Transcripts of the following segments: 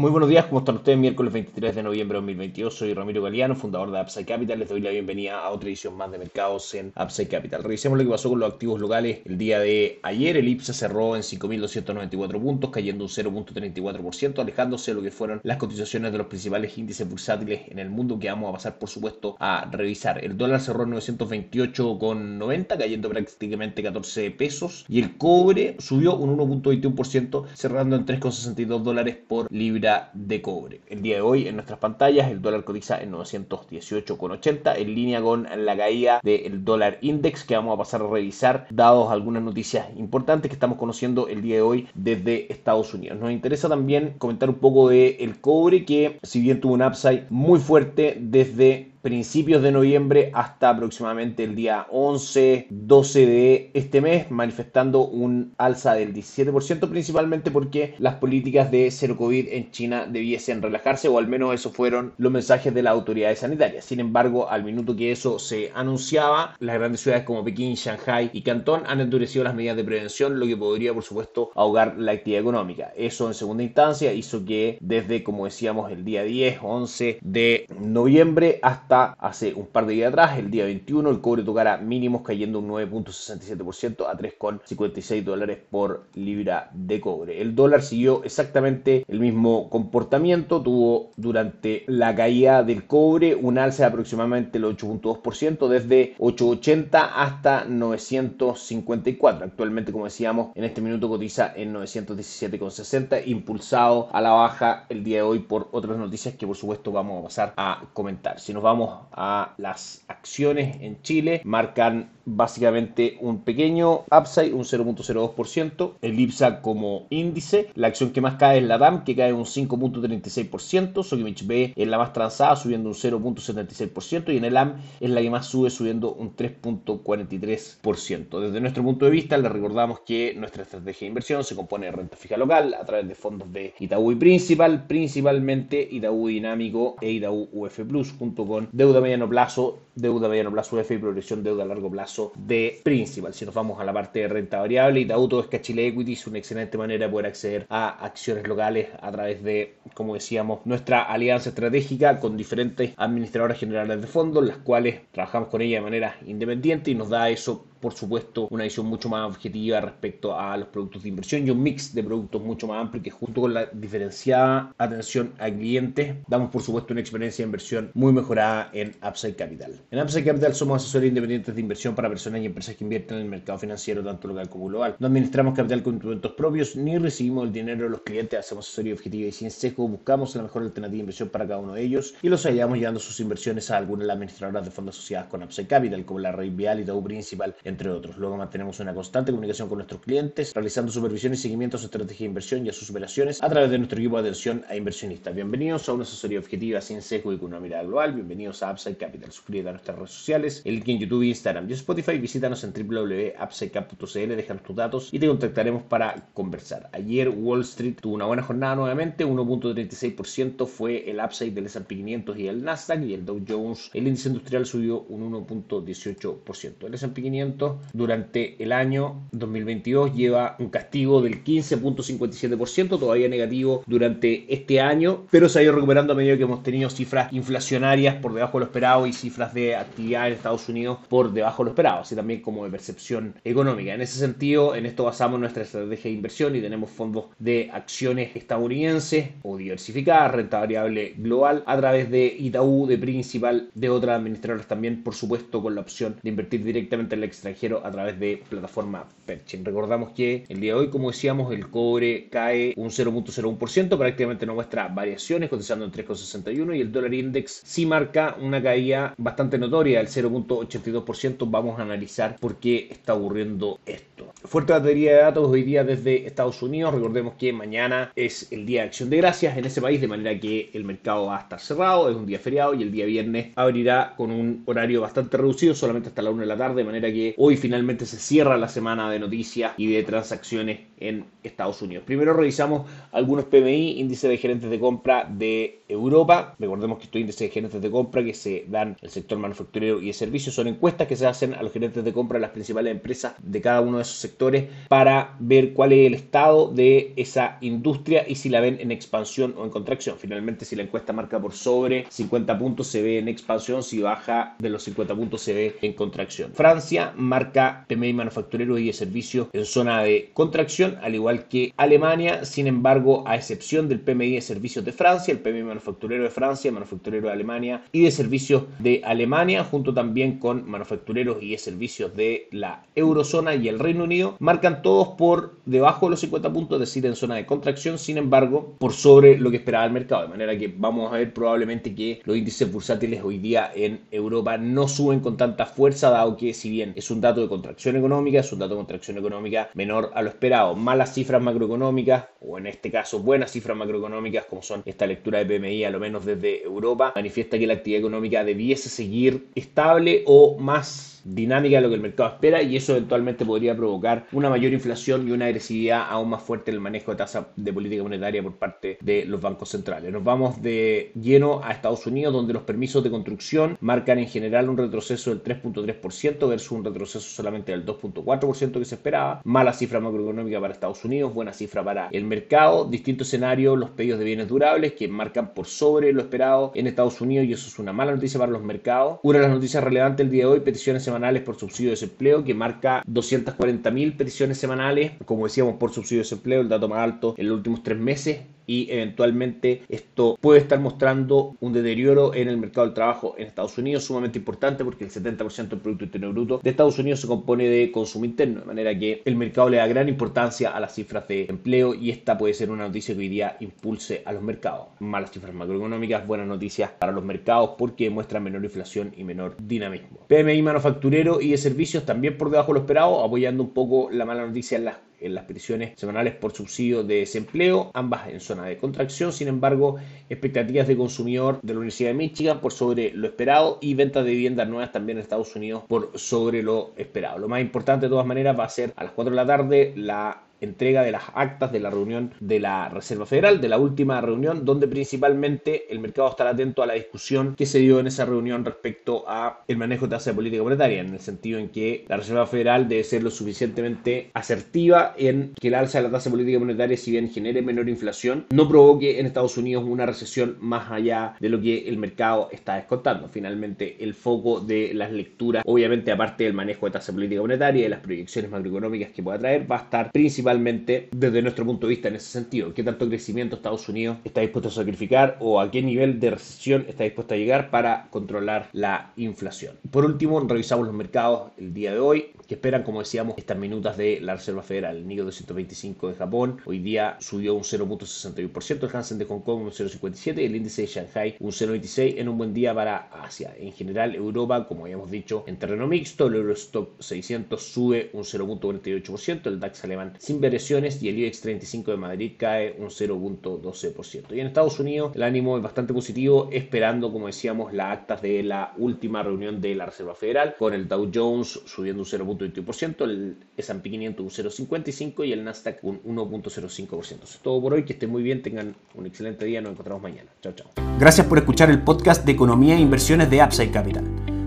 Muy buenos días, ¿cómo están ustedes? Miércoles 23 de noviembre de 2022, soy Ramiro Galeano, fundador de Upside Capital. Les doy la bienvenida a otra edición más de mercados en Upside Capital. Revisemos lo que pasó con los activos locales el día de ayer. El IPSA cerró en 5.294 puntos, cayendo un 0.34%, alejándose de lo que fueron las cotizaciones de los principales índices bursátiles en el mundo, que vamos a pasar, por supuesto, a revisar. El dólar cerró en 928,90, cayendo prácticamente 14 pesos, y el cobre subió un 1.21%, cerrando en 3,62 dólares por libra de cobre. El día de hoy en nuestras pantallas el dólar cotiza en 918,80 en línea con la caída del dólar index que vamos a pasar a revisar dados algunas noticias importantes que estamos conociendo el día de hoy desde Estados Unidos. Nos interesa también comentar un poco de el cobre que si bien tuvo un upside muy fuerte desde principios de noviembre hasta aproximadamente el día 11, 12 de este mes, manifestando un alza del 17%, principalmente porque las políticas de cero COVID en China debiesen relajarse, o al menos esos fueron los mensajes de las autoridades sanitarias. Sin embargo, al minuto que eso se anunciaba, las grandes ciudades como Pekín, Shanghai y Cantón han endurecido las medidas de prevención, lo que podría, por supuesto, ahogar la actividad económica. Eso en segunda instancia hizo que desde, como decíamos, el día 10, 11 de noviembre hasta hace un par de días atrás, el día 21, el cobre tocara mínimos cayendo un 9.67% a 3,56 dólares por libra de cobre. El dólar siguió exactamente el mismo comportamiento, tuvo durante la caída del cobre un alza de aproximadamente el 8.2% desde 8.80 hasta 954. Actualmente, como decíamos, en este minuto cotiza en 917,60, impulsado a la baja el día de hoy por otras noticias que por supuesto vamos a pasar a comentar. Si nos vamos a las acciones en Chile, marcan básicamente un pequeño upside, un 0.02%. El IPSA como índice, la acción que más cae es la DAM, que cae un 5.36%. Sokimich B es la más transada, subiendo un 0.76%. Y en el AM es la que más sube, subiendo un 3.43%. Desde nuestro punto de vista, le recordamos que nuestra estrategia de inversión se compone de renta fija local a través de fondos de Itaú y Principal, principalmente Itaú Dinámico e Itaú UF Plus, junto con deuda a mediano plazo, deuda a mediano plazo UF y progresión deuda a largo plazo de Principal. Si nos vamos a la parte de renta variable, Itaú Todo es Chile Equity es una excelente manera de poder acceder a acciones locales a través de, como decíamos, nuestra alianza estratégica con diferentes administradoras generales de fondos, las cuales trabajamos con ella de manera independiente y nos da eso por supuesto, una visión mucho más objetiva respecto a los productos de inversión y un mix de productos mucho más amplio que junto con la diferenciada atención al cliente, damos por supuesto una experiencia de inversión muy mejorada en Upside Capital. En Upside Capital somos asesores independientes de inversión para personas y empresas que invierten en el mercado financiero tanto local como global. No administramos capital con instrumentos propios ni recibimos el dinero de los clientes, hacemos asesoría objetiva y sin sesgo, buscamos la mejor alternativa de inversión para cada uno de ellos y los ayudamos llevando sus inversiones a algunas de las administradoras de fondos asociadas con Upside Capital, como la Red Vial y Dow Principal, entre otros. Luego mantenemos una constante comunicación con nuestros clientes, realizando supervisión y seguimiento a su estrategia de inversión y a sus operaciones a través de nuestro equipo de atención a inversionistas. Bienvenidos a una asesoría objetiva sin sesgo y con una mirada global. Bienvenidos a Upside Capital. Suscríbete a nuestras redes sociales, el link en YouTube, Instagram y Spotify. Visítanos en www.upsidecap.cl, déjanos tus datos y te contactaremos para conversar. Ayer Wall Street tuvo una buena jornada nuevamente, 1.36% fue el upside del S&P 500 y el Nasdaq y el Dow Jones, el índice industrial subió un 1.18%. El S&P 500 durante el año 2022 lleva un castigo del 15.57%, todavía negativo durante este año, pero se ha ido recuperando a medida que hemos tenido cifras inflacionarias por debajo de lo esperado y cifras de actividad en Estados Unidos por debajo de lo esperado, así también como de percepción económica. En ese sentido, en esto basamos nuestra estrategia de inversión y tenemos fondos de acciones estadounidenses o diversificadas, renta variable global, a través de Itaú, de Principal, de otras administradoras también, por supuesto, con la opción de invertir directamente en el extranjero a través de plataforma Perchin. Recordamos que el día de hoy, como decíamos, el cobre cae un 0.01%, prácticamente no muestra variaciones, cotizando en 3.61 y el dólar index sí marca una caída bastante notoria del 0.82%. Vamos a analizar por qué está ocurriendo esto. Fuerte batería de datos hoy día desde Estados Unidos. Recordemos que mañana es el día de acción de gracias en ese país, de manera que el mercado va a estar cerrado, es un día feriado y el día viernes abrirá con un horario bastante reducido, solamente hasta la 1 de la tarde, de manera que hoy finalmente se cierra la semana de noticias y de transacciones en Estados Unidos. Primero revisamos algunos PMI, índice de gerentes de compra de Europa. Recordemos que estos índices de gerentes de compra que se dan el sector manufacturero y de servicios son encuestas que se hacen a los gerentes de compra de las principales empresas de cada uno de esos sectores para ver cuál es el estado de esa industria y si la ven en expansión o en contracción. Finalmente, si la encuesta marca por sobre 50 puntos se ve en expansión, si baja de los 50 puntos se ve en contracción. Francia marca PMI manufacturero y de servicios en zona de contracción, al igual que Alemania. Sin embargo, a excepción del PMI de servicios de Francia, el PMI manufacturero de Francia, manufacturero de Alemania y de servicios de Alemania, junto también con manufactureros y de servicios de la eurozona y el Reino Unido, marcan todos por debajo de los 50 puntos, es decir, en zona de contracción, sin embargo, por sobre lo que esperaba el mercado. De manera que vamos a ver probablemente que los índices bursátiles hoy día en Europa no suben con tanta fuerza, dado que si bien es un dato de contracción económica, es un dato de contracción económica menor a lo esperado. Malas cifras macroeconómicas, o en este caso buenas cifras macroeconómicas, como son esta lectura de PMI, a lo menos desde Europa, manifiesta que la actividad económica debiese seguir estable o más dinámica de lo que el mercado espera y eso eventualmente podría provocar una mayor inflación y una agresividad aún más fuerte en el manejo de tasa de política monetaria por parte de los bancos centrales. Nos vamos de lleno a Estados Unidos donde los permisos de construcción marcan en general un retroceso del 3.3% versus un retroceso solamente del 2.4% que se esperaba. Mala cifra macroeconómica para Estados Unidos, buena cifra para el mercado. Distinto escenario, los pedidos de bienes durables que marcan por sobre lo esperado en Estados Unidos y eso es una mala noticia para los mercados. Una de las noticias relevantes el día de hoy, peticiones semanales por subsidio de desempleo que marca 240.000 peticiones semanales, como decíamos, por subsidio de desempleo, el dato más alto en los últimos tres meses y eventualmente esto puede estar mostrando un deterioro en el mercado del trabajo en Estados Unidos sumamente importante porque el 70% del Producto Interno Bruto de Estados Unidos se compone de consumo interno, de manera que el mercado le da gran importancia a las cifras de empleo y esta puede ser una noticia que hoy día impulse a los mercados. Malas cifras macroeconómicas, buenas noticias para los mercados porque muestran menor inflación y menor dinamismo. PMI manufacturero y de servicios también por debajo de lo esperado, apoyando un poco la mala noticia en las en las peticiones semanales por subsidio de desempleo, ambas en zona de contracción. Sin embargo, expectativas de consumidor de la Universidad de Michigan por sobre lo esperado y ventas de viviendas nuevas también en Estados Unidos por sobre lo esperado. Lo más importante de todas maneras va a ser a las 4 de la tarde la entrega de las actas de la reunión de la Reserva Federal, de la última reunión, donde principalmente el mercado estará atento a la discusión que se dio en esa reunión respecto a el manejo de tasa de política monetaria, en el sentido en que la Reserva Federal debe ser lo suficientemente asertiva en que el alza de la tasa política monetaria, si bien genere menor inflación, no provoque en Estados Unidos una recesión más allá de lo que el mercado está descontando. Finalmente, el foco de las lecturas, obviamente aparte del manejo de tasa de política monetaria y de las proyecciones macroeconómicas que pueda traer, va a estar principalmente desde nuestro punto de vista en ese sentido. ¿Qué tanto crecimiento Estados Unidos está dispuesto a sacrificar o a qué nivel de recesión está dispuesto a llegar para controlar la inflación? Por último, revisamos los mercados el día de hoy que esperan, como decíamos, estas minutas de la Reserva Federal. El Nikkei 225 de Japón hoy día subió un 0.61%, el Hansen de Hong Kong un 0.57% y el índice de Shanghai un 0.26% en un buen día para Asia. En general, Europa, como habíamos dicho, en terreno mixto, el Eurostock 600 sube un 0.48%, el DAX alemán sin variaciones y el IBEX 35 de Madrid cae un 0.12%. Y en Estados Unidos el ánimo es bastante positivo, esperando, como decíamos, las actas de la última reunión de la Reserva Federal, con el Dow Jones subiendo un 0.21%, el S&P 500 un 0.55% y el Nasdaq un 1.05%. todo por hoy, que estén muy bien, tengan un excelente día, nos encontramos mañana. Chao, chao. Gracias por escuchar el podcast de Economía e Inversiones de Upside Capital.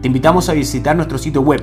Te invitamos a visitar nuestro sitio web